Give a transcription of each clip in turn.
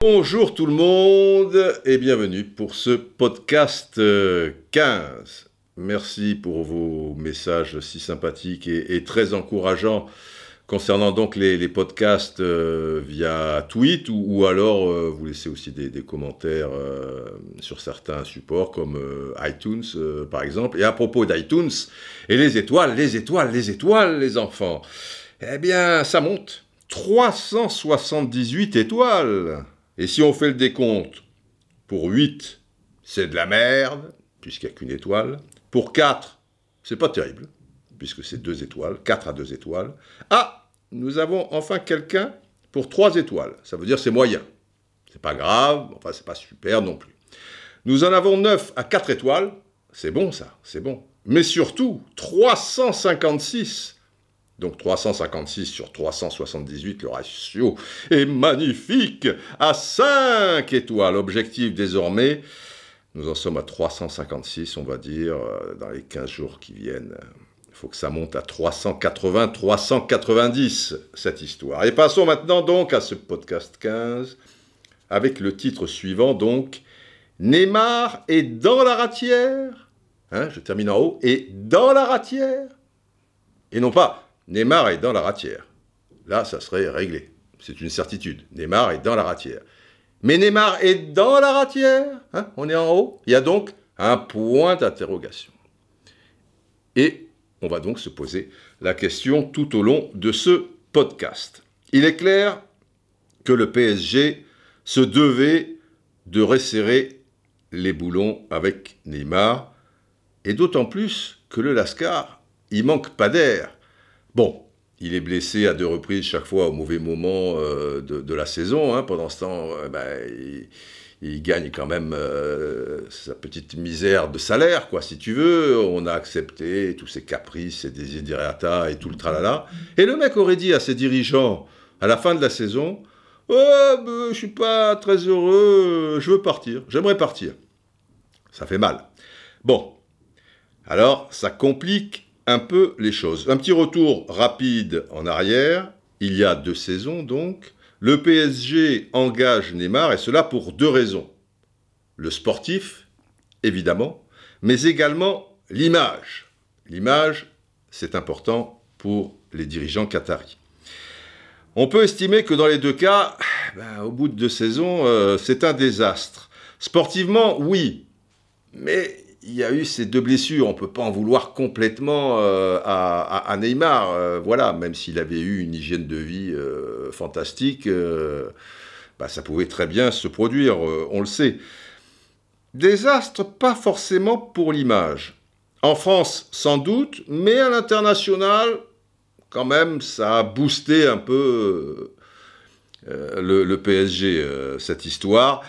Bonjour tout le monde et bienvenue pour ce podcast euh, 15. Merci pour vos messages si sympathiques et très encourageants concernant donc les, podcasts euh, via tweet ou, alors euh, vous laissez aussi des, commentaires euh, sur certains supports comme iTunes par exemple. Et à propos d'iTunes, et les étoiles, les étoiles, les étoiles les enfants, eh bien ça monte. 378 étoiles. Et si on fait le décompte, pour 8, c'est de la merde, puisqu'il n'y a qu'une étoile. Pour 4, c'est pas terrible, puisque c'est 2 étoiles, 4 à 2 étoiles. Ah, nous avons enfin quelqu'un pour 3 étoiles. Ça veut dire c'est moyen. C'est pas grave, enfin c'est pas super non plus. Nous en avons 9 à 4 étoiles. C'est bon ça, c'est bon. Mais surtout, 356 donc 356 sur 378, le ratio est magnifique à 5 étoiles. Objectif désormais, nous en sommes à 356, on va dire, euh, dans les 15 jours qui viennent. Il faut que ça monte à 380, 390, cette histoire. Et passons maintenant donc à ce podcast 15, avec le titre suivant, donc, Neymar est dans la ratière. Hein, je termine en haut. Et dans la ratière. Et non pas Neymar est dans la ratière. Là, ça serait réglé. C'est une certitude. Neymar est dans la ratière. Mais Neymar est dans la ratière hein On est en haut. Il y a donc un point d'interrogation. Et on va donc se poser la question tout au long de ce podcast. Il est clair que le PSG se devait de resserrer les boulons avec Neymar, et d'autant plus que le Lascar, il manque pas d'air. Bon, il est blessé à deux reprises chaque fois au mauvais moment euh, de, la saison. Hein. Pendant ce temps, euh, ben, il, il, gagne quand même euh, sa petite misère de salaire, quoi, si tu veux. On a accepté tous ses caprices, ses desiderata et tout le tralala. Et le mec aurait dit à ses dirigeants, à la fin de la saison, Oh, ben, je suis pas très heureux, je veux partir, j'aimerais partir. Ça fait mal. Bon, alors ça complique un peu les choses. Un petit retour rapide en arrière. Il y a deux saisons donc. Le PSG engage Neymar et cela pour deux raisons. Le sportif, évidemment, mais également l'image. L'image, c'est important pour les dirigeants qataris. On peut estimer que dans les deux cas, ben, au bout de deux saisons, euh, c'est un désastre. Sportivement, oui, mais il y a eu ces deux blessures. On ne peut pas en vouloir complètement euh, à, Neymar. Euh, voilà, même s'il avait eu une hygiène de vie euh, fantastique, bah, ça pouvait très bien se produire, on le sait. Désastre, pas forcément pour l'image. En France, sans doute, mais à l'international, quand même, ça a boosté un peu le, le, PSG, cette histoire.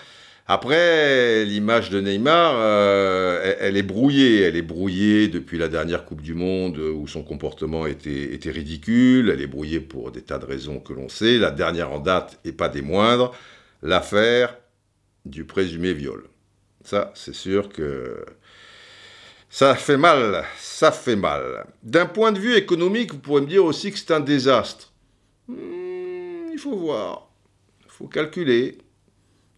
Après, l'image de Neymar, euh, elle, est brouillée. Elle est brouillée depuis la dernière Coupe du Monde où son comportement était, était ridicule. Elle est brouillée pour des tas de raisons que l'on sait. La dernière en date, et pas des moindres, l'affaire du présumé viol. Ça, c'est sûr que ça fait mal. Ça fait mal. D'un point de vue économique, vous pourrez me dire aussi que c'est un désastre. Hmm, il faut voir. Il faut calculer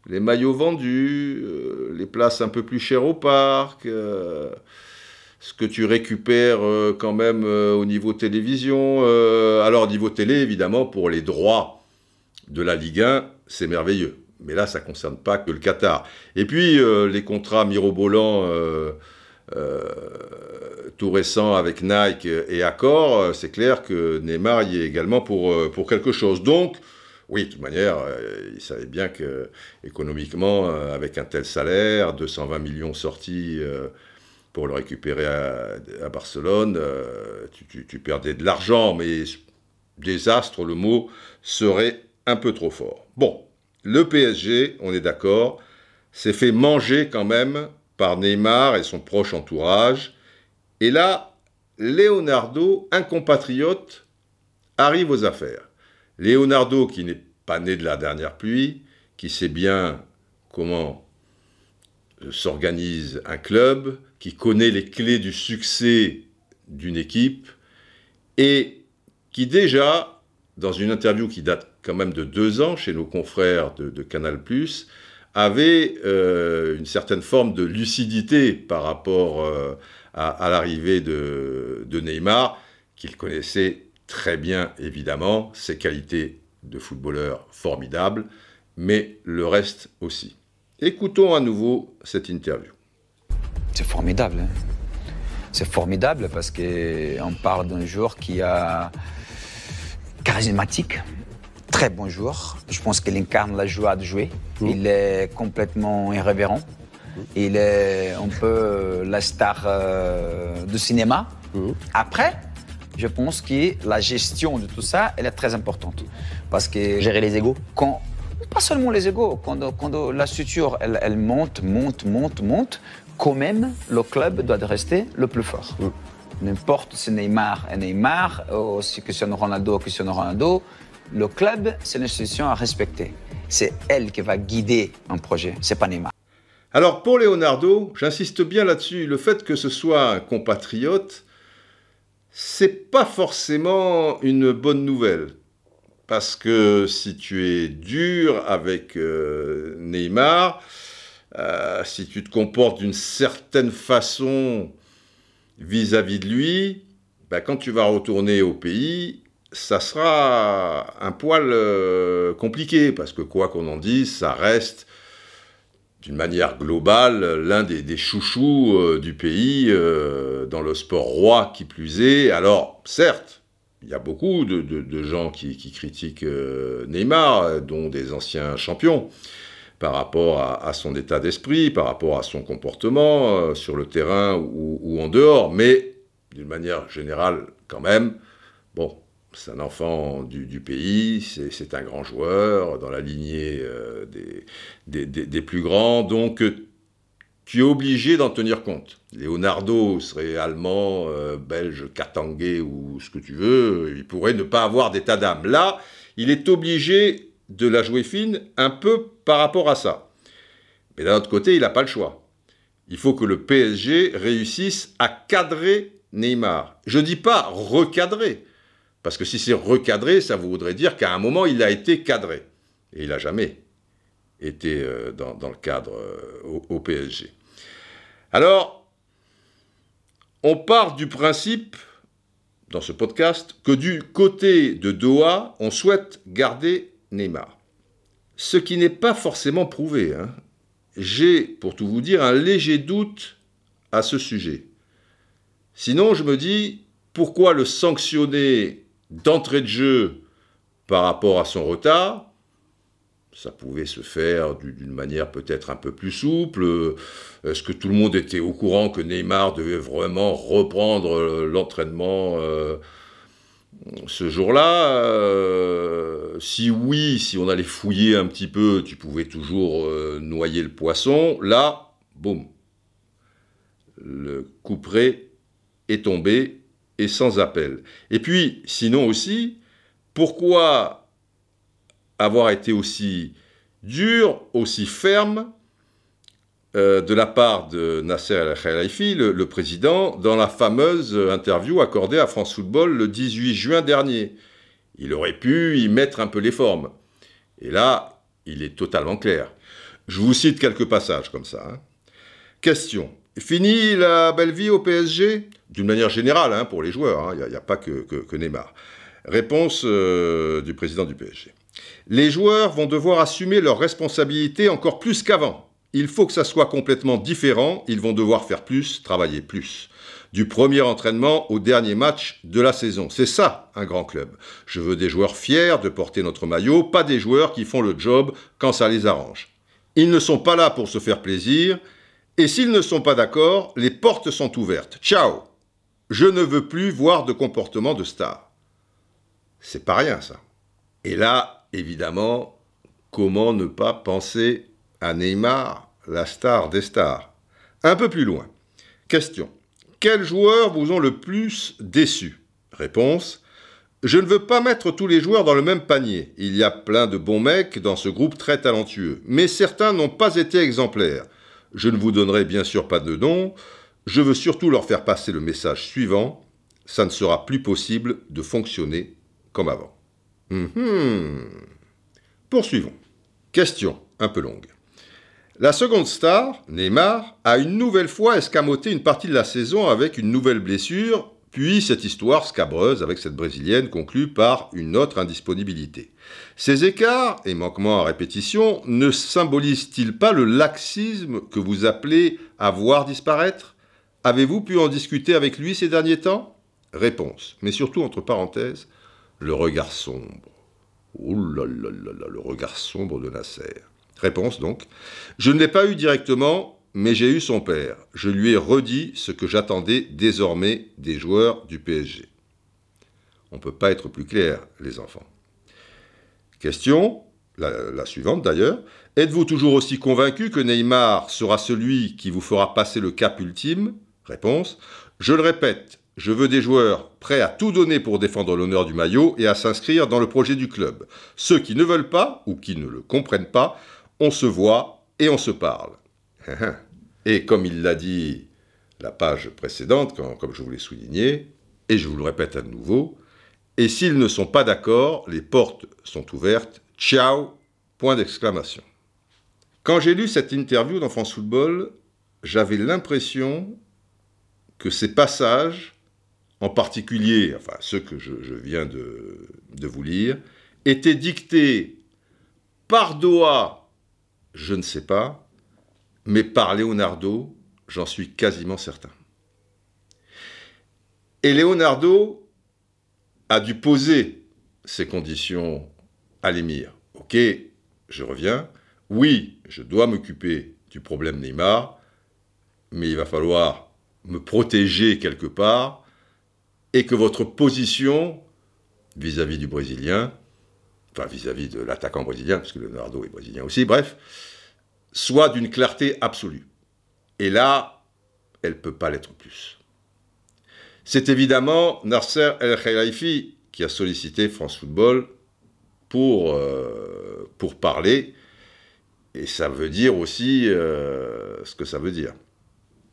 les maillots vendus, euh, les places un peu plus chères au parc, euh, ce que tu récupères euh, quand même au niveau télévision. Alors, niveau télé, évidemment, pour les droits de la Ligue 1, c'est merveilleux. Mais là, ça ne concerne pas que le Qatar. Et puis, les contrats mirobolants tout récents avec Nike et Accor, c'est clair que Neymar y est également pour, pour quelque chose. Donc, oui, de toute manière, euh, il savait bien que économiquement, euh, avec un tel salaire, 220 millions sortis euh, pour le récupérer à, Barcelone, tu, tu, tu, perdais de l'argent, mais désastre, le mot serait un peu trop fort. Bon, le PSG, on est d'accord, s'est fait manger quand même par Neymar et son proche entourage. Et là, Leonardo, un compatriote, arrive aux affaires. Leonardo, qui n'est pas né de la dernière pluie, qui sait bien comment s'organise un club, qui connaît les clés du succès d'une équipe, et qui déjà, dans une interview qui date quand même de deux ans chez nos confrères de, Canal ⁇ avait euh, une certaine forme de lucidité par rapport euh, à, l'arrivée de, Neymar, qu'il connaissait très bien évidemment, ses qualités de footballeur formidables, mais le reste aussi. Écoutons à nouveau cette interview. C'est formidable. Hein. c'est formidable parce qu'on parle d'un joueur qui a charismatique, très bon joueur. Je pense qu'il incarne la joie de jouer. Mmh. Il est complètement irrévérent. Mmh. Il est un peu la star euh, du cinéma. Mmh. Après, je pense que la gestion de tout ça, elle est très importante. Parce que gérer les égaux quand, Pas seulement les égaux. Quand, quand la structure, elle, elle, monte, monte, monte, monte, quand même, le club doit rester le plus fort. N'importe si Neymar est Neymar, ou si Cristiano Ronaldo est Cristiano Ronaldo, le club, c'est une institution à respecter. C'est elle qui va guider un projet, c'est pas Neymar. Alors pour Leonardo, j'insiste bien là-dessus, le fait que ce soit un compatriote, c'est pas forcément une bonne nouvelle. Parce que si tu es dur avec euh, Neymar, euh, si tu te comportes d'une certaine façon vis-à-vis de lui, bah, quand tu vas retourner au pays, ça sera un poil euh, compliqué, parce que quoi qu'on en dise, ça reste d'une manière globale, l'un des, chouchous euh, du pays euh, dans le sport roi qui plus est. Alors, certes, il y a beaucoup de, gens qui, critiquent euh, Neymar, dont des anciens champions, par rapport à, son état d'esprit, par rapport à son comportement sur le terrain ou, ou en dehors. Mais, d'une manière générale, quand même, bon, c'est un enfant du, pays, c'est un grand joueur dans la lignée euh, des, plus grands, donc tu es obligé d'en tenir compte. Leonardo serait allemand, euh, belge, katangais ou ce que tu veux, il pourrait ne pas avoir d'état d'âme. Là, il est obligé de la jouer fine un peu par rapport à ça. Mais d'un autre côté, il n'a pas le choix. Il faut que le PSG réussisse à cadrer Neymar. Je ne dis pas recadrer, parce que si c'est recadré, ça voudrait dire qu'à un moment, il a été cadré. Et il n'a jamais été euh, dans, le cadre euh, au, PSG. Alors, on part du principe, dans ce podcast, que du côté de Doha, on souhaite garder Neymar. Ce qui n'est pas forcément prouvé. Hein. J'ai, pour tout vous dire, un léger doute à ce sujet. Sinon, je me dis, pourquoi le sanctionner d'entrée de jeu par rapport à son retard. Ça pouvait se faire d'une manière peut-être un peu plus souple. Est-ce que tout le monde était au courant que Neymar devait vraiment reprendre euh, l'entraînement euh, ce jour-là? Euh, Si oui, si on allait fouiller un petit peu, tu pouvais toujours noyer le poisson. Là, boum, le couperet est tombé et sans appel. Et puis, sinon aussi, pourquoi avoir été aussi dur, aussi ferme euh, de la part de Nasser El-Khelaifi, le, président, dans la fameuse interview accordée à France Football le 18 juin dernier. Il aurait pu y mettre un peu les formes. Et là, il est totalement clair. Je vous cite quelques passages comme ça. Hein. Question. Fini la belle vie au PSG D'une manière générale, hein, pour les joueurs, il hein, n'y a, pas que, Neymar. Réponse euh, du président du PSG. Les joueurs vont devoir assumer leurs responsabilités encore plus qu'avant. Il faut que ça soit complètement différent, ils vont devoir faire plus, travailler plus. Du premier entraînement au dernier match de la saison. C'est ça, un grand club. Je veux des joueurs fiers de porter notre maillot, pas des joueurs qui font le job quand ça les arrange. Ils ne sont pas là pour se faire plaisir, et s'ils ne sont pas d'accord, les portes sont ouvertes. Ciao Je ne veux plus voir de comportement de star. C'est pas rien ça. Et là, évidemment, comment ne pas penser à Neymar, la star des stars? Un peu plus loin. Question. Quels joueurs vous ont le plus déçu? Réponse. Je ne veux pas mettre tous les joueurs dans le même panier. Il y a plein de bons mecs dans ce groupe très talentueux. Mais certains n'ont pas été exemplaires. Je ne vous donnerai bien sûr pas de nom. Je veux surtout leur faire passer le message suivant. ça ne sera plus possible de fonctionner comme avant. Mhm. Poursuivons. Question un peu longue. La seconde star, Neymar, a une nouvelle fois escamoté une partie de la saison avec une nouvelle blessure, puis cette histoire scabreuse avec cette Brésilienne conclue par une autre indisponibilité. Ces écarts et manquements à répétition ne symbolisent-ils pas le laxisme que vous appelez à voir disparaître? Avez-vous pu en discuter avec lui ces derniers temps? Réponse, mais surtout entre parenthèses, le regard sombre. Oh là là là là, le regard sombre de Nasser. Réponse donc, je ne l'ai pas eu directement, mais j'ai eu son père. Je lui ai redit ce que j'attendais désormais des joueurs du PSG. On ne peut pas être plus clair, les enfants. Question, la suivante d'ailleurs, êtes-vous toujours aussi convaincu que Neymar sera celui qui vous fera passer le cap ultime? Réponse, je le répète, je veux des joueurs prêts à tout donner pour défendre l'honneur du maillot et à s'inscrire dans le projet du club. Ceux qui ne veulent pas ou qui ne le comprennent pas, on se voit et on se parle. Et comme il l'a dit la page précédente, comme je vous l'ai souligné, et je vous le répète à nouveau, et s'ils ne sont pas d'accord, les portes sont ouvertes. Ciao Point d'exclamation. Quand j'ai lu cette interview dans Football, j'avais l'impression que ces passages en particulier, enfin ceux que je, viens de, vous lire, étaient dictés par Doha, je ne sais pas, mais par Leonardo, j'en suis quasiment certain. Et Leonardo a dû poser ces conditions à l'émir. Ok, je reviens. Oui, je dois m'occuper du problème Neymar, mais il va falloir me protéger quelque part et que votre position vis-à-vis du Brésilien, enfin vis-à-vis de l'attaquant brésilien, parce que Leonardo est brésilien aussi, bref, soit d'une clarté absolue. Et là, elle ne peut pas l'être plus. C'est évidemment Nasser El Khelaifi qui a sollicité France Football pour, euh, pour parler, et ça veut dire aussi euh, ce que ça veut dire.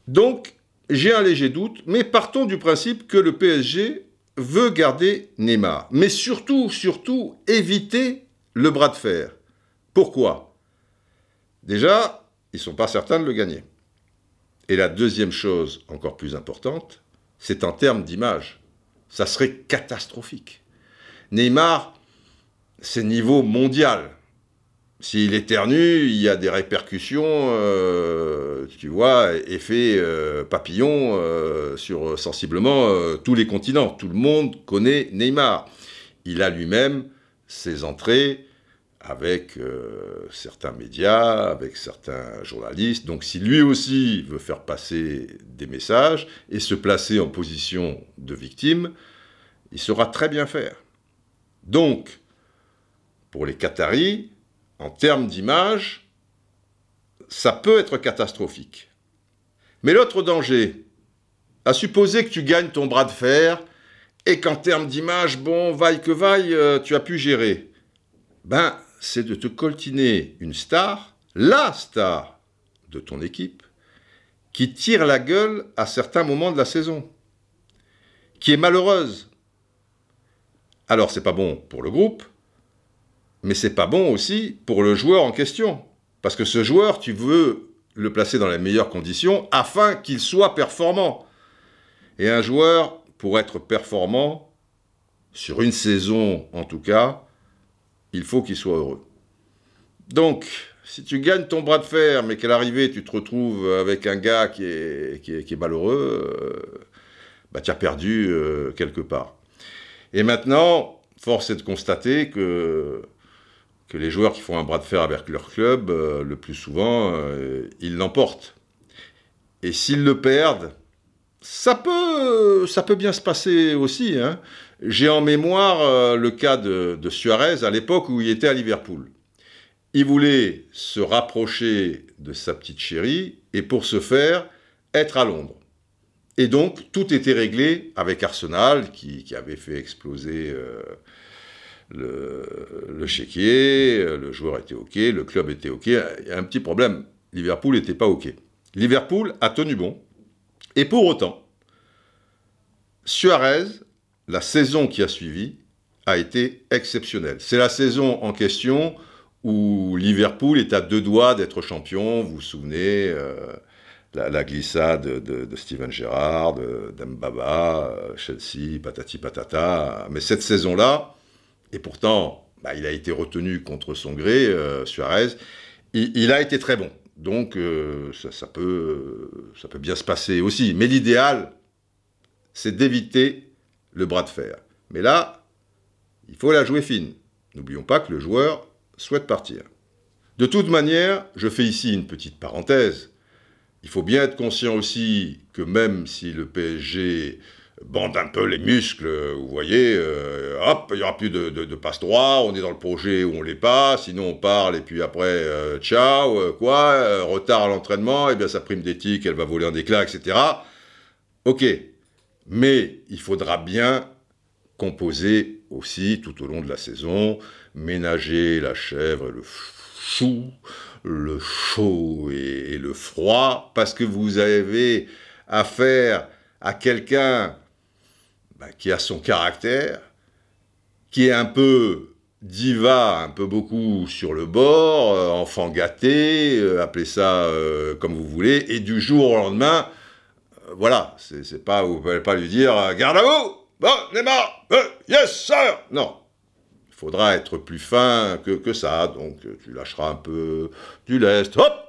Donc, j'ai un léger doute, mais partons du principe que le PSG veut garder Neymar. Mais surtout, surtout, éviter le bras de fer. Pourquoi? Déjà, ils ne sont pas certains de le gagner. Et la deuxième chose, encore plus importante, c'est en termes d'image. Ça serait catastrophique. Neymar, c'est niveau mondial. S'il éternue, il y a des répercussions, euh, tu vois, effet euh, papillon euh, sur sensiblement tous les continents. Tout le monde connaît Neymar. Il a lui-même ses entrées avec certains médias, avec certains journalistes. Donc si lui aussi veut faire passer des messages et se placer en position de victime, il saura très bien faire. Donc, pour les Qataris, en termes d'image, ça peut être catastrophique. Mais l'autre danger, à supposer que tu gagnes ton bras de fer et qu'en termes d'image, bon, vaille que vaille, euh, tu as pu gérer, ben, c'est de te coltiner une star, la star de ton équipe, qui tire la gueule à certains moments de la saison, qui est malheureuse. Alors, c'est pas bon pour le groupe, mais c'est pas bon aussi pour le joueur en question. Parce que ce joueur, tu veux le placer dans les meilleures conditions afin qu'il soit performant. Et un joueur, pour être performant, sur une saison en tout cas, il faut qu'il soit heureux. Donc, si tu gagnes ton bras de fer, mais qu'à l'arrivée, tu te retrouves avec un gars qui est, qui est, malheureux, euh, bah, tu as perdu euh, quelque part. Et maintenant, force est de constater que que les joueurs qui font un bras de fer avec leur club, euh, le plus souvent, euh, ils l'emportent. Et s'ils le perdent, ça peut, ça peut bien se passer aussi. Hein. J'ai en mémoire euh, le cas de, Suarez à l'époque où il était à Liverpool. Il voulait se rapprocher de sa petite chérie et pour ce faire, être à Londres. Et donc, tout était réglé avec Arsenal, qui avait fait exploser le, le chéquier, le joueur était OK, le club était OK. Il y a un petit problème, Liverpool n'était pas OK. Liverpool a tenu bon, et pour autant, Suarez, la saison qui a suivi, a été exceptionnelle. C'est la saison en question où Liverpool est à deux doigts d'être champion. Vous vous souvenez, euh, la, glissade de, Steven Gerrard, d'Mbaba, euh, Chelsea, patati patata. Mais cette saison-là, et pourtant, bah, il a été retenu contre son gré, euh, Suarez, il, a été très bon. Donc ça, peut, ça peut bien se passer aussi. Mais l'idéal, c'est d'éviter le bras de fer. Mais là, il faut la jouer fine. N'oublions pas que le joueur souhaite partir. De toute manière, je fais ici une petite parenthèse. Il faut bien être conscient aussi que même si le PSG bande un peu les muscles, vous voyez, euh, hop, il n'y aura plus de, passe droit, on est dans le projet où on l'est pas, sinon on parle et puis après, euh, ciao, euh, quoi, retard à l'entraînement, et eh bien sa prime d'éthique, elle va voler en éclats, etc. Ok, mais il faudra bien composer aussi tout au long de la saison, ménager la chèvre et le chou, le chaud et, le froid, parce que vous avez affaire à quelqu'un bah, qui a son caractère, qui est un peu diva, un peu beaucoup sur le bord, euh, enfant gâté, euh, appelez ça euh, comme vous voulez, et du jour au lendemain, voilà, c'est pas, vous pouvez pas lui dire, garde à vous! Bon, Neymar, yes, sir! Non. Il faudra être plus fin que, ça, donc tu lâcheras un peu du lest, hop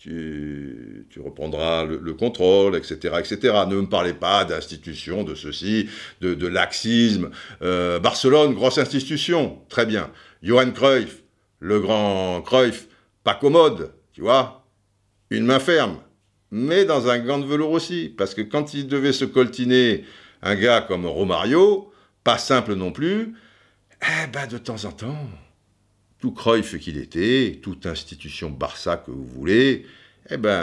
tu, tu reprendras le, contrôle, etc., etc. Ne me parlez pas d'institution, de ceci, de, laxisme. Euh, Barcelone, grosse institution, très bien. Johan Cruyff, le grand Cruyff, pas commode, tu vois, une main ferme, mais dans un gant de velours aussi, parce que quand il devait se coltiner un gars comme Romario, pas simple non plus, eh ben de temps en temps, tout Cruyff qu'il était, toute institution Barça que vous voulez, eh ben,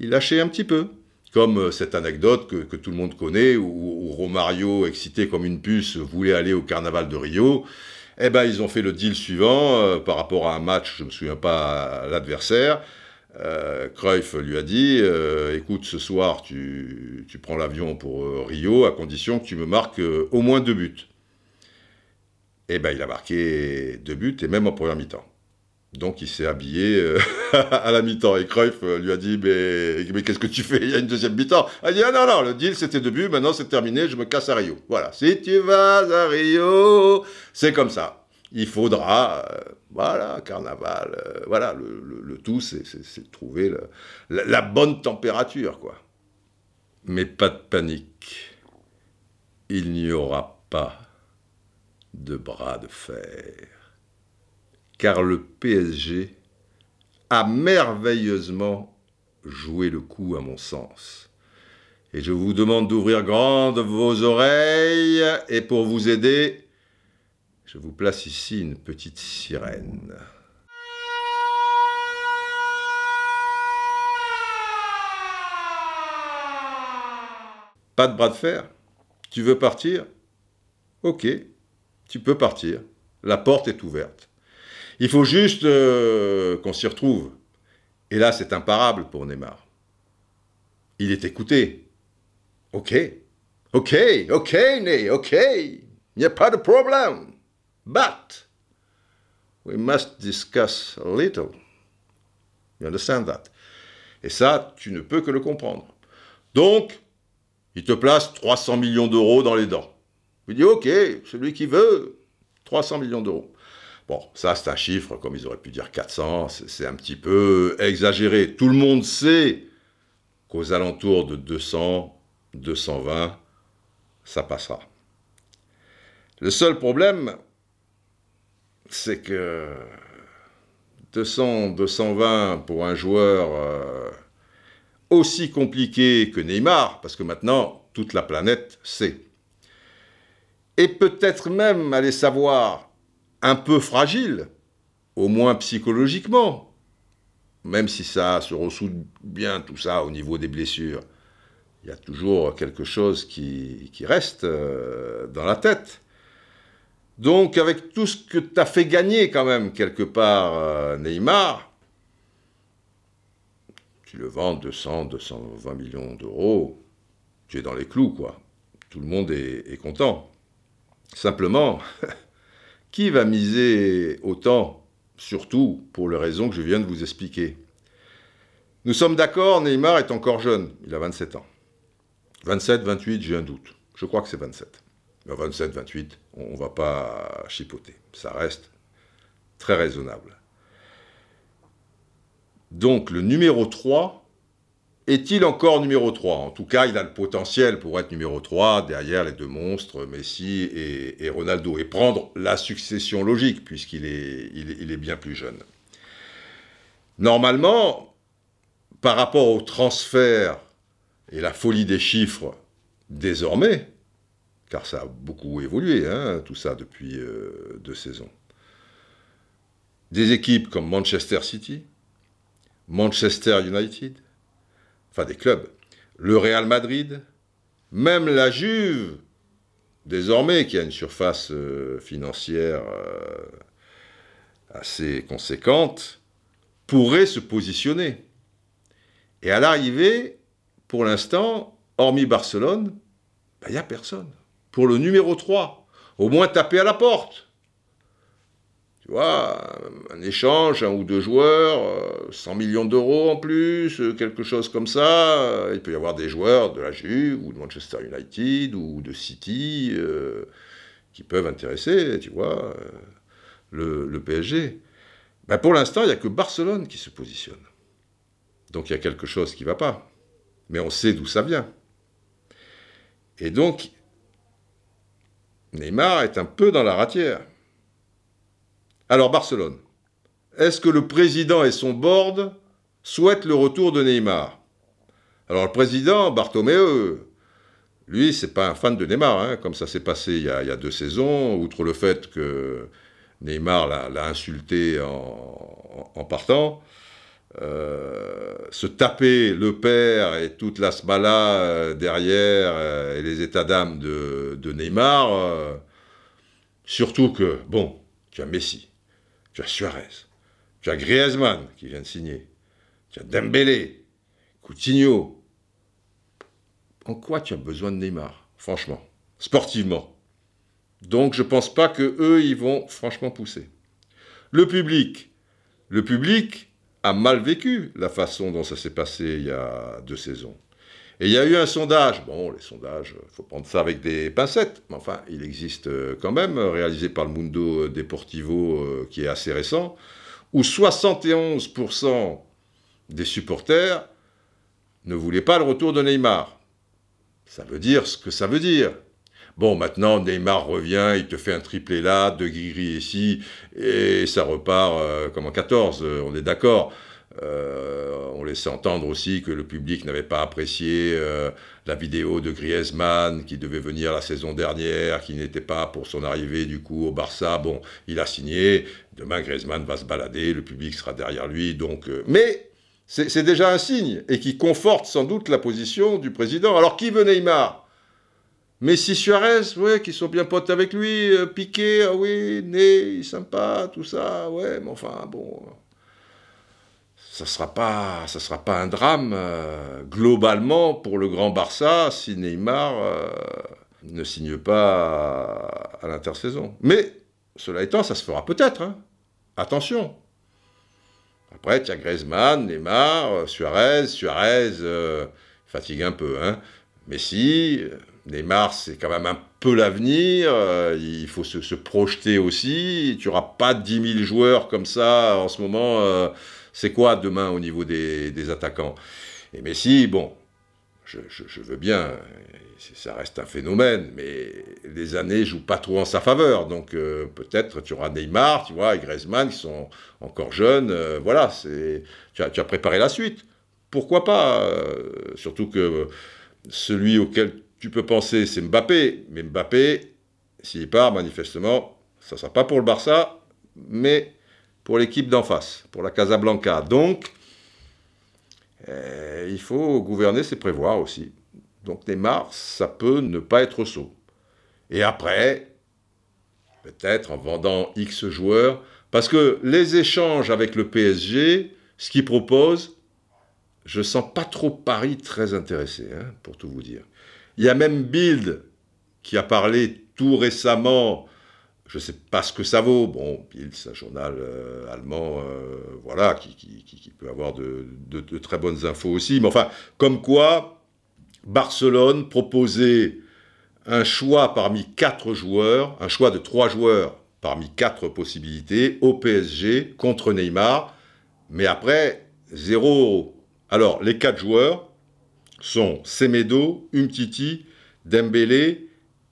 il lâchait un petit peu. Comme euh, cette anecdote que, tout le monde connaît, où, Romario, excité comme une puce, voulait aller au carnaval de Rio. Eh ben, ils ont fait le deal suivant euh, par rapport à un match, je ne me souviens pas l'adversaire. Euh, lui a dit euh, écoute, ce soir, tu, prends l'avion pour Rio à condition que tu me marques au moins deux buts. Et eh ben, il a marqué deux buts et même en première mi-temps. Donc il s'est habillé à la mi-temps. Et Cruyff lui a dit Mais, mais qu'est-ce que tu fais? Il y a une deuxième mi-temps. Il a dit Ah non, non, le deal c'était deux buts, maintenant c'est terminé, je me casse à Rio. Voilà, si tu vas à Rio, c'est comme ça il faudra, euh, voilà, carnaval, euh, voilà, le, tout, c'est de trouver la, bonne température, quoi. Mais pas de panique, il n'y aura pas de bras de fer, car le PSG a merveilleusement joué le coup, à mon sens. Et je vous demande d'ouvrir grandes vos oreilles, et pour vous aider, je vous place ici une petite sirène. Pas de bras de fer? Tu veux partir? Ok, tu peux partir. La porte est ouverte. Il faut juste euh, qu'on s'y retrouve. Et là, c'est imparable pour Neymar. Il est écouté. Ok, ok, ok, Ney, ok. Il n'y a pas de problème. But we must discuss a little. You understand that? Et ça, tu ne peux que le comprendre. Donc, il te place 300 millions d'euros dans les dents. Il dit, OK, celui qui veut, 300 millions d'euros. Bon, ça c'est un chiffre, comme ils auraient pu dire 400, c'est un petit peu exagéré. Tout le monde sait qu'aux alentours de 200, 220, ça passera. Le seul problème, c'est que 200, 220 pour un joueur euh, aussi compliqué que Neymar, parce que maintenant, toute la planète sait. Et peut-être même, allez savoir, un peu fragile, au moins psychologiquement, même si ça se ressoude bien tout ça au niveau des blessures. Il y a toujours quelque chose qui, reste euh, dans la tête. Donc, avec tout ce que tu as fait gagner quand même quelque part, euh, Neymar, tu le vends 200, 220 millions d'euros, tu es dans les clous, quoi. Tout le monde est content. Simplement, qui va miser autant, surtout pour les raisons que je viens de vous expliquer? Nous sommes d'accord, Neymar est encore jeune, il a 27 ans. 27, 28, j'ai un doute. Je crois que c'est 27. 27, 28, on ne va pas chipoter. Ça reste très raisonnable. Donc le numéro 3, est-il encore numéro 3 En tout cas, il a le potentiel pour être numéro 3 derrière les deux monstres, Messi et, Ronaldo, et prendre la succession logique, puisqu'il est, bien plus jeune. Normalement, par rapport au transfert et la folie des chiffres désormais, car ça a beaucoup évolué, hein, tout ça depuis euh, deux saisons. Des équipes comme Manchester City, Manchester United, enfin des clubs, le Real Madrid, même la Juve, désormais, qui a une surface euh, financière euh, assez conséquente, pourrait se positionner. Et à l'arrivée, pour l'instant, hormis Barcelone, il ben, n'y a personne pour le numéro 3. Au moins taper à la porte. Tu vois, un échange, un ou deux joueurs, 100 euh, millions d'euros en plus, euh, quelque chose comme ça. Il peut y avoir des joueurs de la Juve ou de Manchester United ou de City euh, qui peuvent intéresser, tu vois, le, PSG. Ben pour l'instant, il n'y a que Barcelone qui se positionne. Donc il y a quelque chose qui ne va pas. Mais on sait d'où ça vient. Et donc, Neymar est un peu dans la ratière. Alors Barcelone, est-ce que le président et son board souhaitent le retour de Neymar? Alors le président, Bartomeu, lui, c'est pas un fan de Neymar, hein, comme ça s'est passé il y, a, deux saisons, outre le fait que Neymar l'a insulté en partant. Euh, se taper le père et toute la smala euh, derrière euh, et les états d'âme de, Neymar, surtout que, bon, tu as Messi, tu as Suarez, tu as Griezmann qui vient de signer, tu as Dembélé, Coutinho. En quoi tu as besoin de Neymar, franchement, sportivement? Donc je pense pas que eux ils vont franchement pousser. Le public, le public, a mal vécu la façon dont ça s'est passé il y a deux saisons. Et il y a eu un sondage, bon, les sondages, il faut prendre ça avec des pincettes, mais enfin, il existe euh, quand même, réalisé par le Mundo Deportivo, euh, qui est assez récent, où 71% des supporters ne voulaient pas le retour de Neymar. Ça veut dire ce que ça veut dire. Bon, maintenant, Neymar revient, il te fait un triplé là, deux guiris ici, et ça repart euh, comme en 14, euh, on est d'accord. Euh, on laissait entendre aussi que le public n'avait pas apprécié la vidéo de Griezmann qui devait venir la saison dernière, qui n'était pas pour son arrivée du coup au Barça. Bon, il a signé. Demain, Griezmann va se balader, le public sera derrière lui. Donc, mais c'est déjà un signe et qui conforte sans doute la position du président. Alors qui veut Neymar? Messi Suarez, ouais, qui sont bien potes avec lui, euh, Piqué, ah oui, Né, sympa, tout ça, ouais, mais enfin, bon, ça ça sera pas un drame euh, globalement pour le grand Barça si Neymar euh, ne signe pas à, l'intersaison. Mais cela étant, ça se fera peut-être. Hein. Attention. Après, tu as Griezmann, Neymar, Suarez, Suarez fatigue un peu, hein. Messi. Neymar, c'est quand même un peu l'avenir. Euh, il faut se, projeter aussi. Tu n'auras pas 10 000 joueurs comme ça en ce moment. Euh, c'est quoi demain au niveau des, attaquants? Et Messi, bon, je, veux bien, ça reste un phénomène, mais les années jouent pas trop en sa faveur. Donc euh, peut-être tu auras Neymar, tu vois, et Griezmann qui sont encore jeunes. voilà, tu as, tu as préparé la suite. Pourquoi pas Surtout que celui auquel tu peux penser c'est Mbappé, mais Mbappé, s'il part, manifestement, ça ne sera pas pour le Barça, mais pour l'équipe d'en face, pour la Casablanca. Donc, eh, il faut gouverner, c'est prévoir aussi. Donc Neymar, ça peut ne pas être saut. Et après, peut-être en vendant X joueurs, parce que les échanges avec le PSG, ce qu'ils proposent, je sens pas trop Paris très intéressé, hein, pour tout vous dire. Il y a même Bild qui a parlé tout récemment, je ne sais pas ce que ça vaut, bon, c'est un journal euh, allemand, euh, voilà, qui, peut avoir de, très bonnes infos aussi, mais enfin, comme quoi, Barcelone proposait un choix parmi quatre joueurs, un choix de trois joueurs parmi quatre possibilités au PSG contre Neymar, mais après, zéro. Alors, les quatre joueurs sont Semedo, Umtiti, Dembélé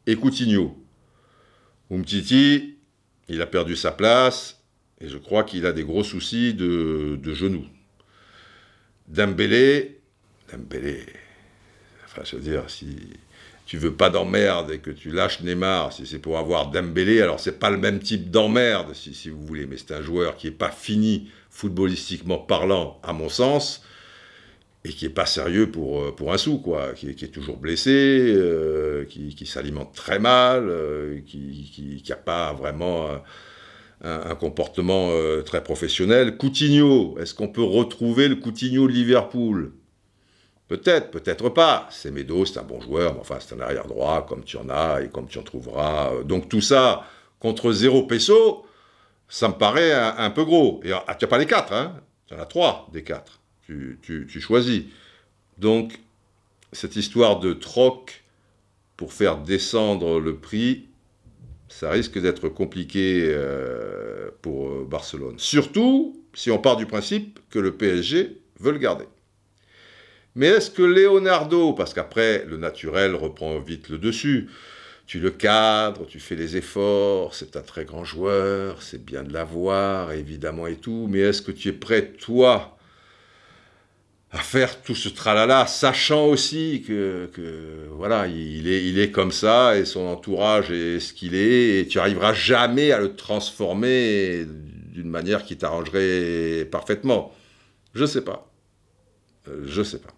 et Coutinho. Umtiti, il a perdu sa place et je crois qu'il a des gros soucis de, genoux. Dembélé, Dembélé, enfin je veux dire, si tu veux pas d'emmerde et que tu lâches Neymar, si c'est pour avoir Dembélé, alors c'est pas le même type d'emmerde, si, si, vous voulez, mais c'est un joueur qui est pas fini footballistiquement parlant, à mon sens, et qui est pas sérieux pour, euh, pour un sou, quoi, qui, est toujours blessé, euh, qui, s'alimente très mal, euh, qui n'a pas vraiment un, comportement très professionnel. Coutinho, est-ce qu'on peut retrouver le Coutinho de Liverpool? Peut-être, peut-être pas. C'est Medo, c'est un bon joueur, mais enfin c'est un arrière droit, comme tu en as et comme tu en trouveras. Donc tout ça, contre zéro peso, ça me paraît un, peu gros. Et ah, tu n'as pas les quatre, hein? Tu en as trois des quatre. Tu, choisis. Donc, cette histoire de troc pour faire descendre le prix, ça risque d'être compliqué euh, pour euh, Barcelone. Surtout si on part du principe que le PSG veut le garder. Mais est-ce que Leonardo, parce qu'après le naturel reprend vite le dessus, tu le cadres, tu fais les efforts, c'est un très grand joueur, c'est bien de l'avoir, évidemment et tout, mais est-ce que tu es prêt, toi, à faire tout ce tralala, sachant aussi que, voilà, il est, il est comme ça et son entourage est ce qu'il est, et tu arriveras jamais à le transformer d'une manière qui t'arrangerait parfaitement. Je sais pas. Euh, je sais pas.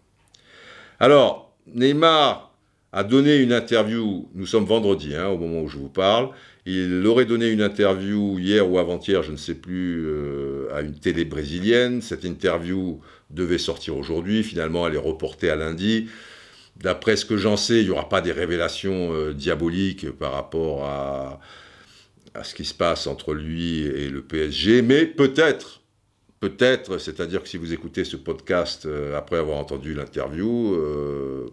Alors, Neymar a donné une interview, nous sommes vendredi, hein, au moment où je vous parle, il aurait donné une interview hier ou avant-hier, je ne sais plus, euh, à une télé brésilienne. Cette interview devait sortir aujourd'hui, finalement elle est reportée à lundi. D'après ce que j'en sais, il n'y aura pas des révélations euh, diaboliques par rapport à, à ce qui se passe entre lui et le PSG, mais peut-être peut-être, c'est-à-dire que si vous écoutez ce podcast euh, après avoir entendu l'interview, euh,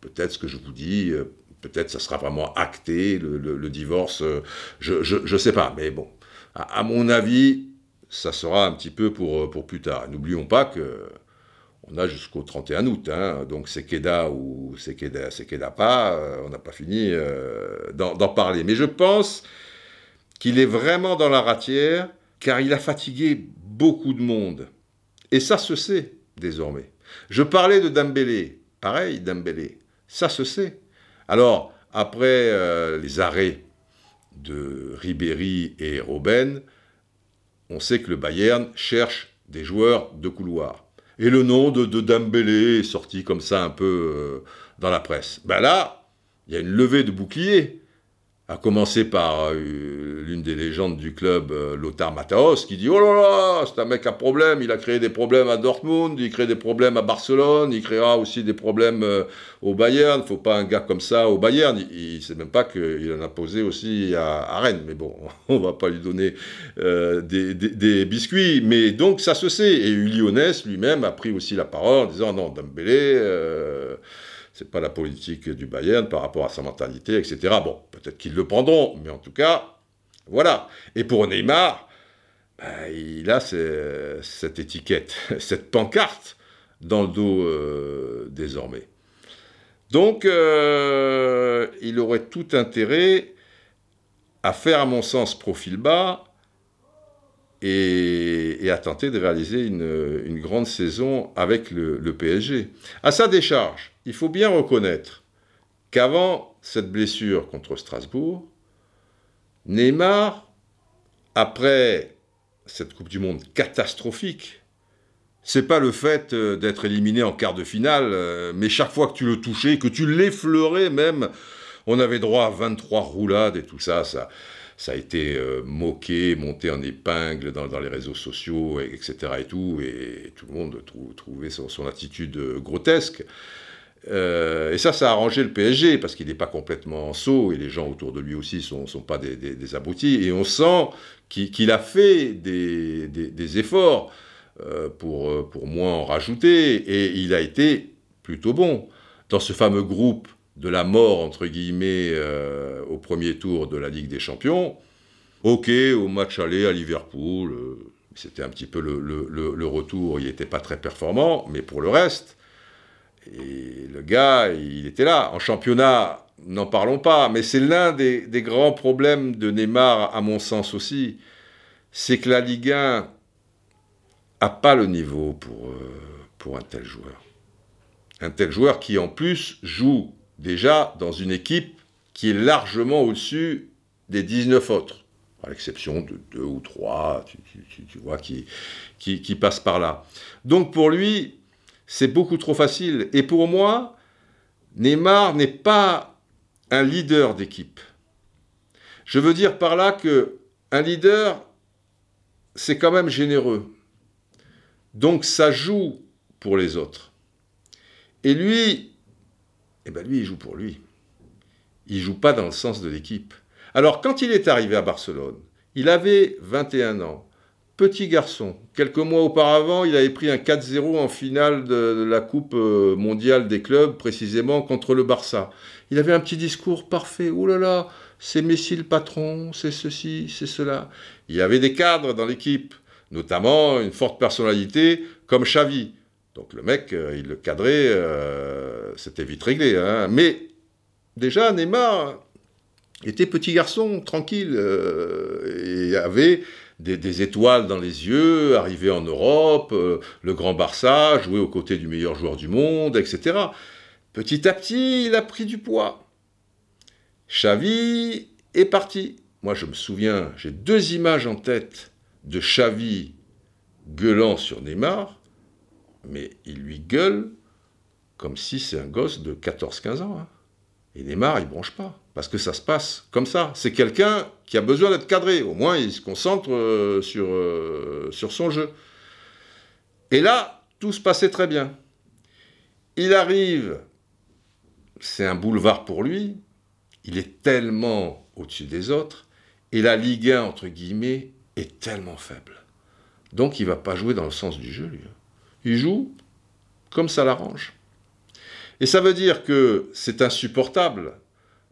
peut-être ce que je vous dis, peut-être ça sera vraiment acté, le, divorce, je ne sais pas, mais bon, à, mon avis, ça sera un petit peu pour, pour plus tard. N'oublions pas que on a jusqu'au 31 août, hein, donc c'est Keda ou c'est Keda, pas, on n'a pas fini d'en parler. Mais je pense qu'il est vraiment dans la ratière, car il a fatigué beaucoup de monde. Et ça se sait désormais. Je parlais de Dembélé. Pareil, Dembélé. Ça se sait. Alors, après euh, les arrêts de Ribéry et Robben, on sait que le Bayern cherche des joueurs de couloir. Et le nom de, de Dembélé est sorti comme ça un peu euh, dans la presse. Ben là, il y a une levée de bouclier à commencer par euh, l'une des légendes du club, euh, Lothar Mataos, qui dit Oh là là, c'est un mec à problème, il a créé des problèmes à Dortmund, il crée des problèmes à Barcelone, il créera aussi des problèmes euh, au Bayern. Il faut pas un gars comme ça au Bayern. Il ne sait même pas qu'il en a posé aussi à, Rennes. Mais bon, on ne va pas lui donner des, biscuits. Mais donc ça se sait. Et Lyonès lui-même a pris aussi la parole en disant Non, Dembélé c'est pas la politique du Bayern par rapport à sa mentalité, etc. Bon, peut-être qu'ils le prendront, mais en tout cas, voilà. Et pour Neymar, ben, il a cette étiquette, cette pancarte dans le dos euh, désormais. Donc, euh, il aurait tout intérêt à faire, à mon sens, profil bas et, à tenter de réaliser une, grande saison avec le, le PSG. À sa décharge, il faut bien reconnaître qu'avant cette blessure contre Strasbourg, Neymar, après cette Coupe du Monde catastrophique, c'est pas le fait euh, d'être éliminé en quart de finale, euh, mais chaque fois que tu le touchais, que tu l'effleurais même, on avait droit à 23 roulades et tout ça, ça, ça a été euh, moqué, monté en épingle dans, les réseaux sociaux, etc. et tout, et tout le monde trouvait son attitude grotesque. Euh, et ça, ça a arrangé le PSG parce qu'il n'est pas complètement en saut et les gens autour de lui aussi ne sont, pas des, des, abrutis. Et on sent qu'il a fait des, efforts euh, pour, pour moins en rajouter et il a été plutôt bon. Dans ce fameux groupe de la mort, entre guillemets, euh, au premier tour de la Ligue des Champions, ok, au match aller à Liverpool, c'était un petit peu le retour, il n'était pas très performant, mais pour le reste, et le gars, il était là. En championnat, n'en parlons pas, mais c'est l'un des, grands problèmes de Neymar, à mon sens aussi. C'est que la Ligue 1 n'a pas le niveau pour, euh, pour un tel joueur. Un tel joueur qui, en plus, joue déjà dans une équipe qui est largement au-dessus des 19 autres, à l'exception de deux ou trois, tu, vois, qui, passent par là. Donc pour lui, c'est beaucoup trop facile. Et pour moi, Neymar n'est pas un leader d'équipe. Je veux dire par là que un leader, c'est quand même généreux. Donc ça joue pour les autres. Et lui, eh ben lui, il joue pour lui. Il joue pas dans le sens de l'équipe. Alors quand il est arrivé à Barcelone, il avait 21 ans petit garçon. Quelques mois auparavant, il avait pris un 4-0 en finale de, la Coupe euh, mondiale des clubs, précisément contre le Barça. Il avait un petit discours parfait. Oh là là, c'est Messi le patron, c'est ceci, c'est cela. Il y avait des cadres dans l'équipe, notamment une forte personnalité comme Xavi. Donc le mec, euh, il le cadrait, euh, c'était vite réglé. Hein. Mais déjà, Neymar était petit garçon, tranquille, et avait des, étoiles dans les yeux, arrivé en Europe, euh, le grand Barça, jouer aux côtés du meilleur joueur du monde, etc. Petit à petit, il a pris du poids. Xavi est parti. Moi, je me souviens, j'ai deux images en tête de Xavi gueulant sur Neymar, mais il lui gueule comme si c'est un gosse de 14-15 ans. Hein. Et Neymar, il bronche pas. Parce que ça se passe comme ça. C'est quelqu'un qui a besoin d'être cadré. Au moins, il se concentre euh, sur, euh, sur son jeu. Et là, tout se passait très bien. Il arrive, c'est un boulevard pour lui. Il est tellement au-dessus des autres. Et la Ligue 1, entre guillemets, est tellement faible. Donc, il ne va pas jouer dans le sens du jeu, lui. Il joue comme ça l'arrange. Et ça veut dire que c'est insupportable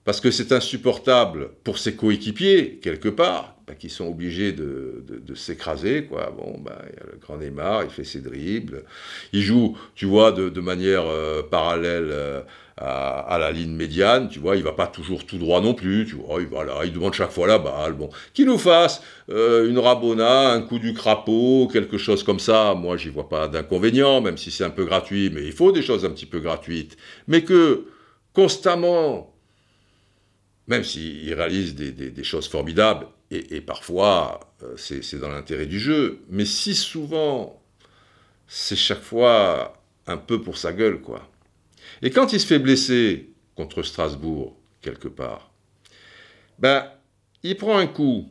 parce que c'est insupportable pour ses coéquipiers, quelque part, bah, qui sont obligés de, s'écraser. Quoi. Bon, bah, y a le grand Neymar, il fait ses dribbles. Il joue, tu vois, de, manière euh, parallèle euh, à, la ligne médiane. Tu vois, il va pas toujours tout droit non plus. Tu vois, il, voilà, il demande chaque fois la balle. Bon, qu'il nous fasse euh, une rabona, un coup du crapaud, quelque chose comme ça. Moi, j'y vois pas d'inconvénient, même si c'est un peu gratuit. Mais il faut des choses un petit peu gratuites. Mais que constamment même s'il réalise des, choses formidables, et, parfois euh, c'est dans l'intérêt du jeu, mais si souvent c'est chaque fois un peu pour sa gueule, quoi. Et quand il se fait blesser contre Strasbourg, quelque part, ben, il prend un coup,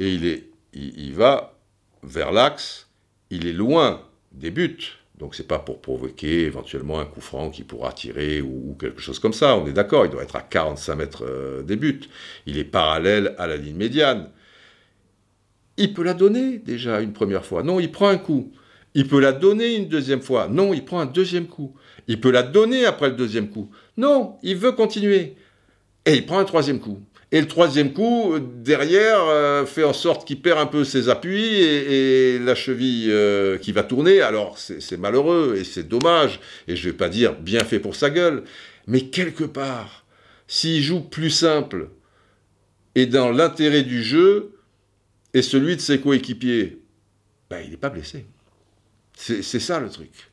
et il, est, il va vers l'axe, il est loin des buts, donc c'est pas pour provoquer éventuellement un coup franc qui pourra tirer ou, quelque chose comme ça. On est d'accord, il doit être à 45 mètres euh, des buts. Il est parallèle à la ligne médiane. Il peut la donner déjà une première fois. Non, il prend un coup. Il peut la donner une deuxième fois. Non, il prend un deuxième coup. Il peut la donner après le deuxième coup. Non, il veut continuer. Et il prend un troisième coup. Et le troisième coup, derrière, euh, fait en sorte qu'il perd un peu ses appuis et, la cheville euh, qui va tourner. Alors, c'est malheureux et c'est dommage. Et je ne vais pas dire bien fait pour sa gueule. Mais quelque part, s'il joue plus simple et dans l'intérêt du jeu et celui de ses coéquipiers, ben, il n'est pas blessé. C'est ça le truc.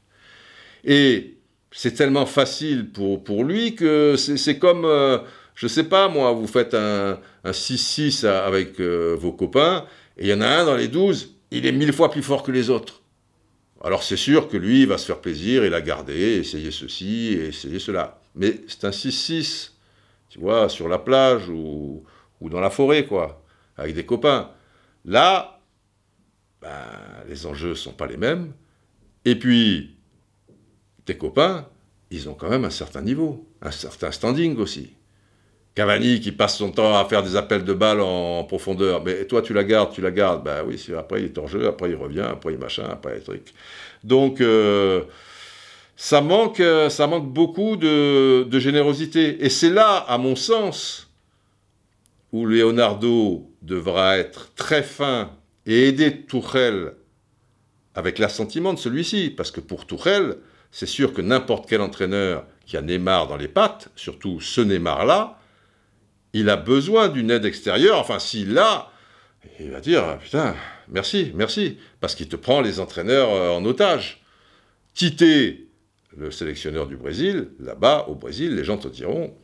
Et c'est tellement facile pour, lui que c'est comme... Euh, je sais pas, moi, vous faites un, 6-6 avec euh, vos copains, et il y en a un dans les 12, il est mille fois plus fort que les autres. Alors c'est sûr que lui, il va se faire plaisir, il la garder, essayer ceci, essayer cela. Mais c'est un 6-6, tu vois, sur la plage ou, dans la forêt, quoi, avec des copains. Là, ben, les enjeux ne sont pas les mêmes. Et puis, tes copains, ils ont quand même un certain niveau, un certain standing aussi. Cavani qui passe son temps à faire des appels de balles en profondeur. Mais toi, tu la gardes, tu la gardes. Ben oui, après il est en jeu, après il revient, après il machin, après il truc. Donc, euh, ça, manque, euh, ça manque beaucoup de, générosité. Et c'est là, à mon sens, où Leonardo devra être très fin et aider Tourelle avec l'assentiment de celui-ci. Parce que pour Tourelle, c'est sûr que n'importe quel entraîneur qui a Neymar dans les pattes, surtout ce Neymar-là, il a besoin d'une aide extérieure. Enfin, s'il l'a, il va dire ah, Putain, merci, merci. Parce qu'il te prend les entraîneurs euh, en otage. Tite, le sélectionneur du Brésil, là-bas, au Brésil, les gens te diront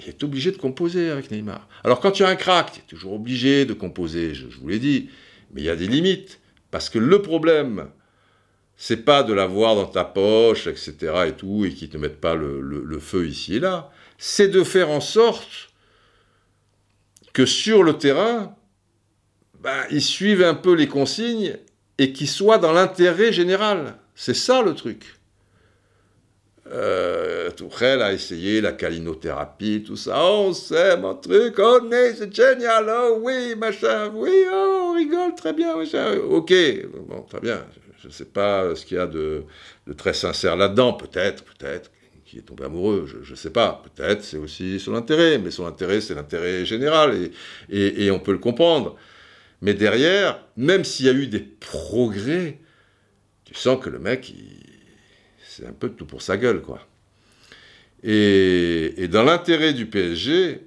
il est obligé de composer avec Neymar. Alors, quand tu as un crack, tu es toujours obligé de composer, je, vous l'ai dit. Mais il y a des limites. Parce que le problème, c'est pas de l'avoir dans ta poche, etc. et tout, et te mettent pas le feu ici et là. C'est de faire en sorte que sur le terrain, ben, ils suivent un peu les consignes et qu'ils soient dans l'intérêt général. C'est ça le truc. Euh, a essayé la calinothérapie, tout ça. Oh, c'est mon truc, oh, c'est génial, oh, oui, machin, oui, oh, on rigole, très bien, machin. Ok, bon, très bien. Je ne sais pas ce qu'il y a de très sincère là-dedans, peut-être, peut-être est tombé amoureux, je ne sais pas, peut-être c'est aussi son intérêt, mais son intérêt c'est l'intérêt général et, on peut le comprendre. Mais derrière, même s'il y a eu des progrès, tu sens que le mec, c'est un peu tout pour sa gueule, quoi. Et, et dans l'intérêt du PSG,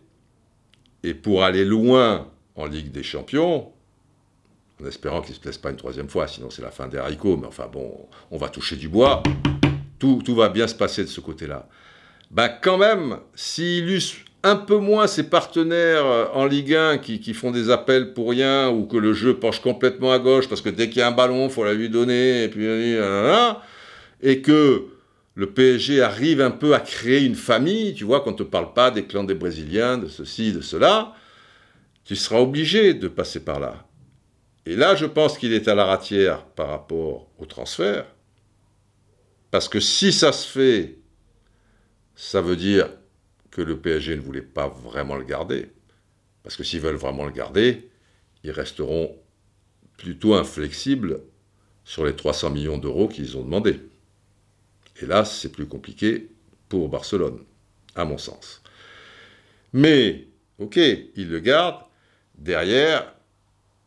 et pour aller loin en Ligue des Champions, en espérant qu'il ne se plaise pas une troisième fois, sinon c'est la fin des haricots, mais enfin bon, on va toucher du bois tout, va bien se passer de ce côté-là. Ben quand même, s'il use un peu moins ses partenaires euh, en Ligue 1 qui, font des appels pour rien ou que le jeu penche complètement à gauche parce que dès qu'il y a un ballon, il faut la lui donner et puis et que le PSG arrive un peu à créer une famille, tu vois, qu'on ne te parle pas des clans des Brésiliens, de ceci, de cela, tu seras obligé de passer par là. Et là, je pense qu'il est à la ratière par rapport au transfert, parce que si ça se fait, ça veut dire que le PSG ne voulait pas vraiment le garder. Parce que s'ils veulent vraiment le garder, ils resteront plutôt inflexibles sur les 300 millions d'euros qu'ils ont demandé. Et là, c'est plus compliqué pour Barcelone, à mon sens. Mais, ok, ils le gardent. Derrière,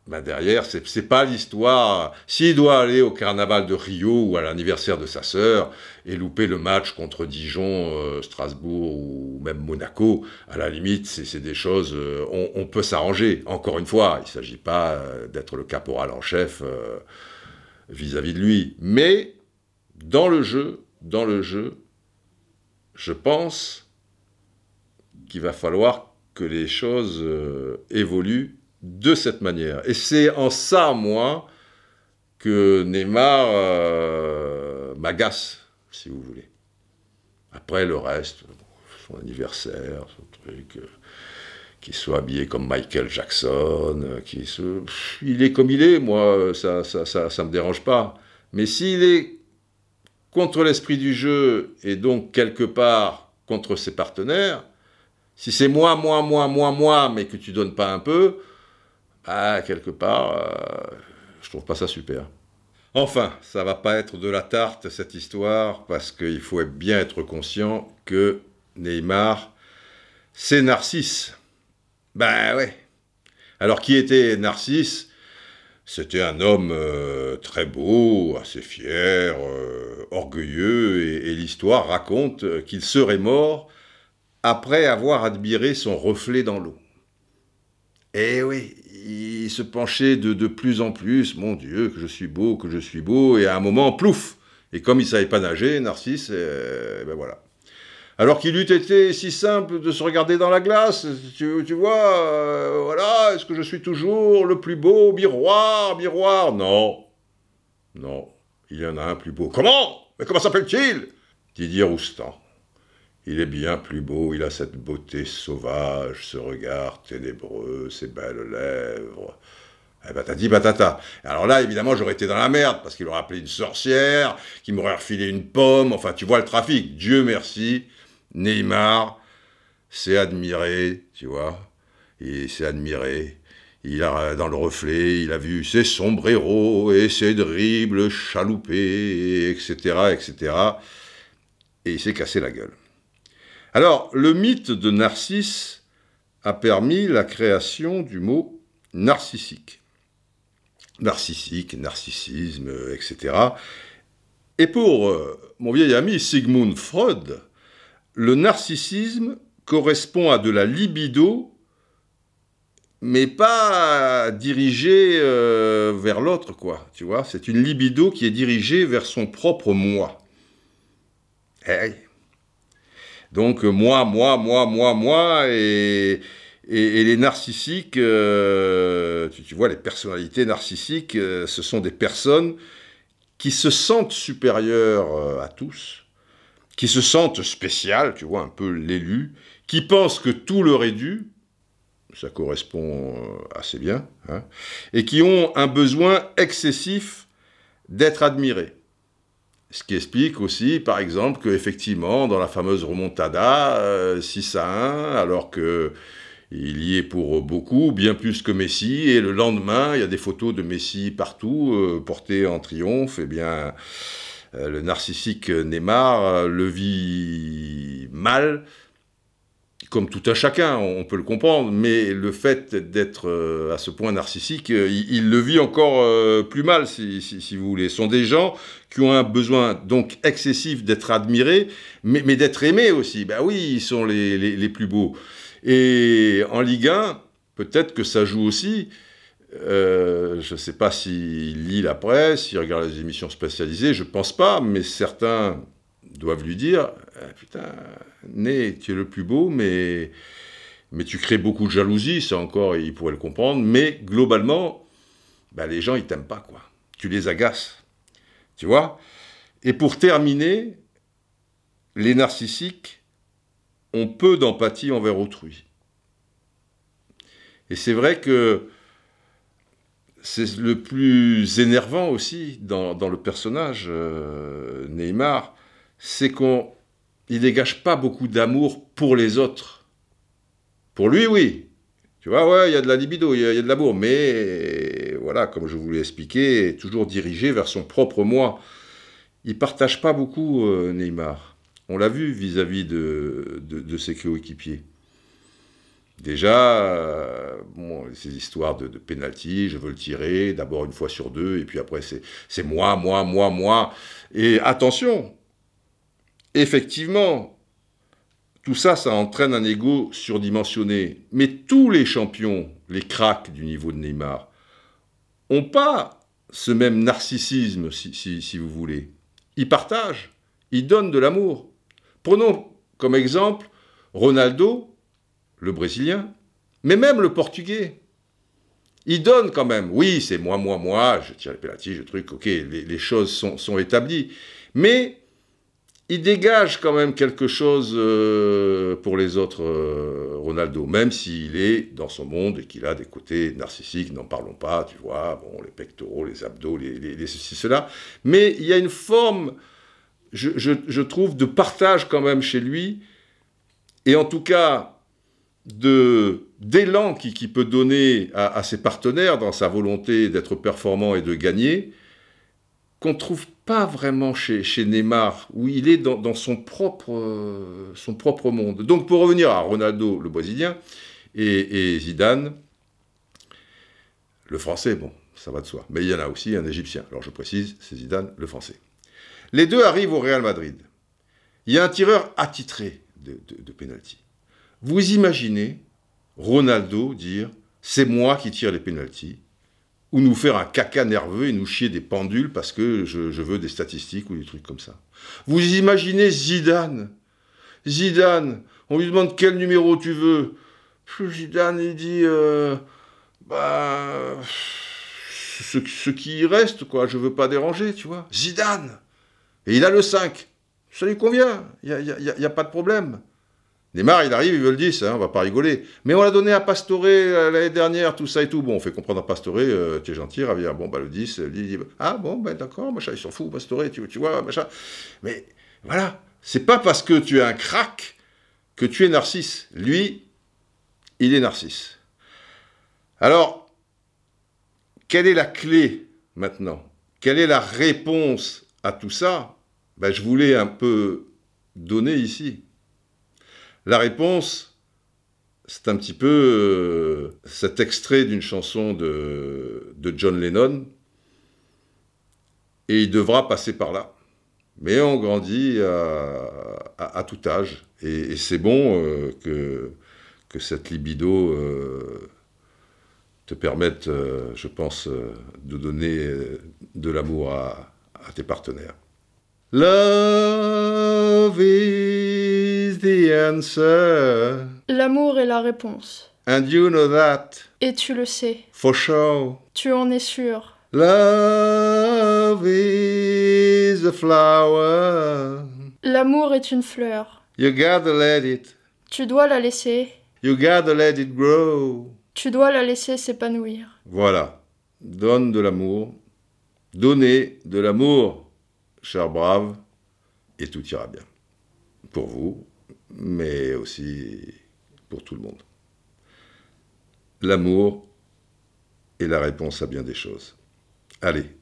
bah, derrière, c'est, n'est pas l'histoire. S'il doit aller au carnaval de Rio ou à l'anniversaire de sa sœur et louper le match contre Dijon, euh, Strasbourg ou même Monaco, à la limite, c'est, des choses. Euh, on, peut s'arranger. Encore une fois, il ne s'agit pas euh, d'être le caporal en chef vis-à-vis de lui. Mais dans le jeu, dans le jeu, je pense qu'il va falloir que les choses évoluent de cette manière. Et c'est en ça, moi, que Neymar euh, m'agace, si vous voulez. Après, le reste, son anniversaire, son truc, euh, qu'il soit habillé comme Michael Jackson, euh, qui se, il est comme il est, moi, ça ça, ça, ça me dérange pas. Mais s'il est contre l'esprit du jeu et donc quelque part contre ses partenaires, si c'est moi, moi, moi, moi, moi, mais que tu donnes pas un peu, ah, quelque part, euh, je trouve pas ça super. Enfin, ça va pas être de la tarte cette histoire, parce qu'il faut bien être conscient que Neymar, c'est Narcisse. Ben ouais. Alors qui était Narcisse? C'était un homme euh, très beau, assez fier, euh, orgueilleux, et l'histoire raconte qu'il serait mort après avoir admiré son reflet dans l'eau. Eh oui, il se penchait de, de plus en plus, mon Dieu, que je suis beau, que je suis beau, et à un moment, plouf! Et comme il savait pas nager, Narcisse, eh, ben voilà. Alors qu'il eût été si simple de se regarder dans la glace, tu, tu vois, euh, voilà, est-ce que je suis toujours le plus beau, miroir, miroir? Non, non, il y en a un plus beau. Comment? Mais comment s'appelle-t-il? Didier Roustan. Il est bien plus beau, il a cette beauté sauvage, ce regard ténébreux, ces belles lèvres. Eh dit patata. Alors là, évidemment, j'aurais été dans la merde, parce qu'il aurait appelé une sorcière, qui m'aurait refilé une pomme, enfin, tu vois le trafic. Dieu merci, Neymar s'est admiré, tu vois, il s'est admiré. Il a, dans le reflet, il a vu ses sombreros et ses dribbles chaloupés, etc., etc. Et il s'est cassé la gueule. Alors, le mythe de Narcisse a permis la création du mot narcissique narcissique, narcissisme, etc. Et pour euh, mon vieil ami Sigmund Freud, le narcissisme correspond à de la libido, mais pas dirigée euh, vers l'autre, quoi. Tu vois, c'est une libido qui est dirigée vers son propre moi. Hey. Donc moi, moi, moi, moi, moi, et et, les narcissiques, euh, tu, vois, les personnalités narcissiques, euh, ce sont des personnes qui se sentent supérieures euh, à tous, qui se sentent spéciales, tu vois, un peu l'élu, qui pensent que tout leur est dû, ça correspond assez bien, hein, et qui ont un besoin excessif d'être admirés. Ce qui explique aussi, par exemple, qu'effectivement, dans la fameuse remontada, 6 à 1, alors que il y est pour beaucoup, bien plus que Messi. Et le lendemain, il y a des photos de Messi partout, euh, portées en triomphe. Eh bien, euh, le narcissique Neymar euh, le vit mal, comme tout un chacun, on peut le comprendre. Mais le fait d'être à ce point narcissique, il, le vit encore plus mal, si, vous voulez. Ce sont des gens qui ont un besoin donc excessif d'être admirés, mais, d'être aimés aussi. Ben oui, ils sont les plus beaux. Et en Ligue 1, peut-être que ça joue aussi. Euh, je ne sais pas s'il lit la presse, s'il regarde les émissions spécialisées, je ne pense pas, mais certains doivent lui dire eh, Putain, Né, tu es le plus beau, mais, mais tu crées beaucoup de jalousie, ça encore, il pourrait le comprendre, mais globalement, bah, les gens, ils t'aiment pas, quoi. Tu les agaces. Tu vois? Et pour terminer, les narcissiques, ont peu d'empathie envers autrui. Et c'est vrai que c'est le plus énervant aussi dans, le personnage euh, Neymar, c'est qu'on il dégage pas beaucoup d'amour pour les autres. Pour lui, oui. Tu vois, ouais, il y a de la libido, il y, a de l'amour, mais voilà, comme je vous l'ai expliqué, toujours dirigé vers son propre moi. Il partage pas beaucoup euh, Neymar. On l'a vu vis-à-vis de, ses coéquipiers. Déjà, euh, ces histoires de, de je veux le tirer, d'abord une fois sur deux, et puis après c'est moi, moi, moi, moi. Et attention, effectivement, tout ça, ça entraîne un ego surdimensionné. Mais tous les champions, les cracks du niveau de Neymar, pas ce même narcissisme, si vous voulez. Ils partagent, ils donnent de l'amour. Prenons comme exemple Ronaldo, le Brésilien, mais même le Portugais. Il donne quand même. Oui, c'est moi, moi, moi, je tire les pénaltys, je truc, ok, les, choses sont, établies. Mais il dégage quand même quelque chose euh, pour les autres, euh, Ronaldo, même s'il est dans son monde et qu'il a des côtés narcissiques, n'en parlons pas, tu vois, bon, les pectoraux, les abdos, les, ceci, cela. Mais il y a une forme je, trouve, de partage quand même chez lui, et en tout cas de d'élan qui, peut donner à, ses partenaires dans sa volonté d'être performant et de gagner, qu'on trouve pas vraiment chez, Neymar, où il est dans, son, propre, son propre monde. Donc pour revenir à Ronaldo, le Brésilien, et, Zidane, le Français, bon, ça va de soi. Mais il y en a aussi un Égyptien. Alors je précise, c'est Zidane, le Français. Les deux arrivent au Real Madrid. Il y a un tireur attitré de, de. Vous imaginez Ronaldo dire c'est moi qui tire les penalties ou nous faire un caca nerveux et nous chier des pendules parce que je, veux des statistiques ou des trucs comme ça. Vous imaginez Zidane Zidane, on lui demande quel numéro tu veux. Zidane, il dit euh, bah, ce, qui reste, quoi, je veux pas déranger, tu vois. Zidane et il a le 5. Ça lui convient, il n'y a, pas de problème. Neymar, il arrive, il veut le 10, hein, on va pas rigoler. Mais on l'a donné à Pastore euh, l'année dernière, tout ça et tout. Bon, on fait comprendre à Pastore, euh, tu es gentil, Ravia. Bon, bah le 10, il dit, ah bon, ben d'accord, machin, il s'en fout, Pastore, tu, tu vois, machin. Mais voilà, c'est pas parce que tu es un crack que tu es narcisse. Lui, il est narcisse. Alors, quelle est la clé maintenant? Quelle est la réponse à tout ça? Ben, Je voulais un peu donner ici. La réponse, c'est un petit peu euh, cet extrait d'une chanson de, John Lennon, et il devra passer par là. Mais on grandit à, tout âge, et, c'est bon euh, que, cette libido euh, te permette, je pense, de donner de l'amour à, tes partenaires. The answer. L'amour est la réponse. And you know that. Et tu le sais. For sure. Tu en es sûr. Love is a flower. L'amour est une fleur. You gotta let it. Tu dois la laisser. You gotta let it grow. Tu dois la laisser s'épanouir. Voilà. Donne de l'amour. Donnez de l'amour cher brave, et tout ira bien. Pour vous, mais aussi pour tout le monde. L'amour est la réponse à bien des choses. Allez,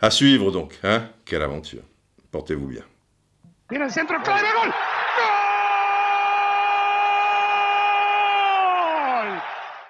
à suivre donc, hein Quelle aventure. Portez-vous bien.